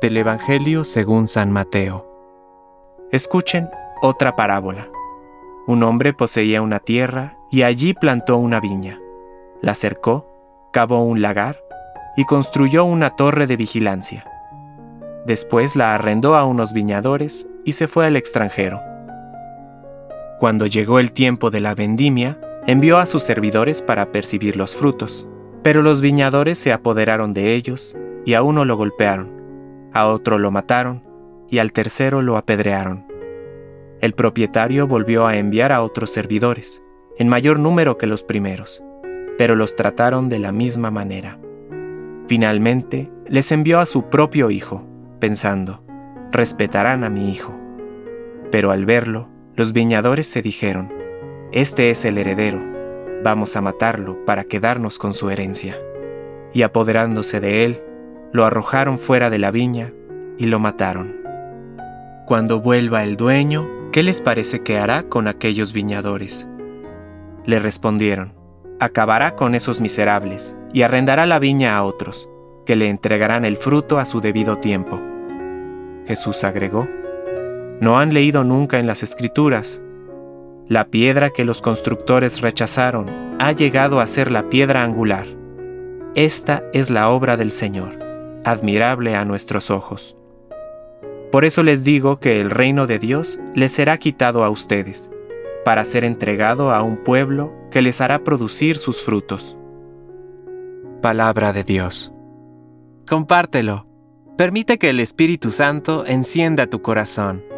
Del Evangelio según San Mateo. Escuchen otra parábola. Un hombre poseía una tierra y allí plantó una viña. La cercó, cavó un lagar y construyó una torre de vigilancia. Después la arrendó a unos viñadores y se fue al extranjero. Cuando llegó el tiempo de la vendimia, envió a sus servidores para percibir los frutos. Pero los viñadores se apoderaron de ellos y a uno lo golpearon, a otro lo mataron y al tercero lo apedrearon. El propietario volvió a enviar a otros servidores, en mayor número que los primeros, pero los trataron de la misma manera. Finalmente, les envió a su propio hijo, pensando, respetarán a mi hijo. Pero al verlo, los viñadores se dijeron, Este es el heredero, vamos a matarlo para quedarnos con su herencia. Y apoderándose de él, lo arrojaron fuera de la viña y lo mataron. Cuando vuelva el dueño, ¿qué les parece que hará con aquellos viñadores? Le respondieron, acabará con esos miserables y arrendará la viña a otros, que le entregarán el fruto a su debido tiempo. Jesús agregó, ¿no han leído nunca en las escrituras? La piedra que los constructores rechazaron ha llegado a ser la piedra angular. Esta es la obra del Señor, admirable a nuestros ojos. Por eso les digo que el reino de Dios les será quitado a ustedes, para ser entregado a un pueblo que les hará producir sus frutos. Palabra de Dios. Compártelo. Permite que el Espíritu Santo encienda tu corazón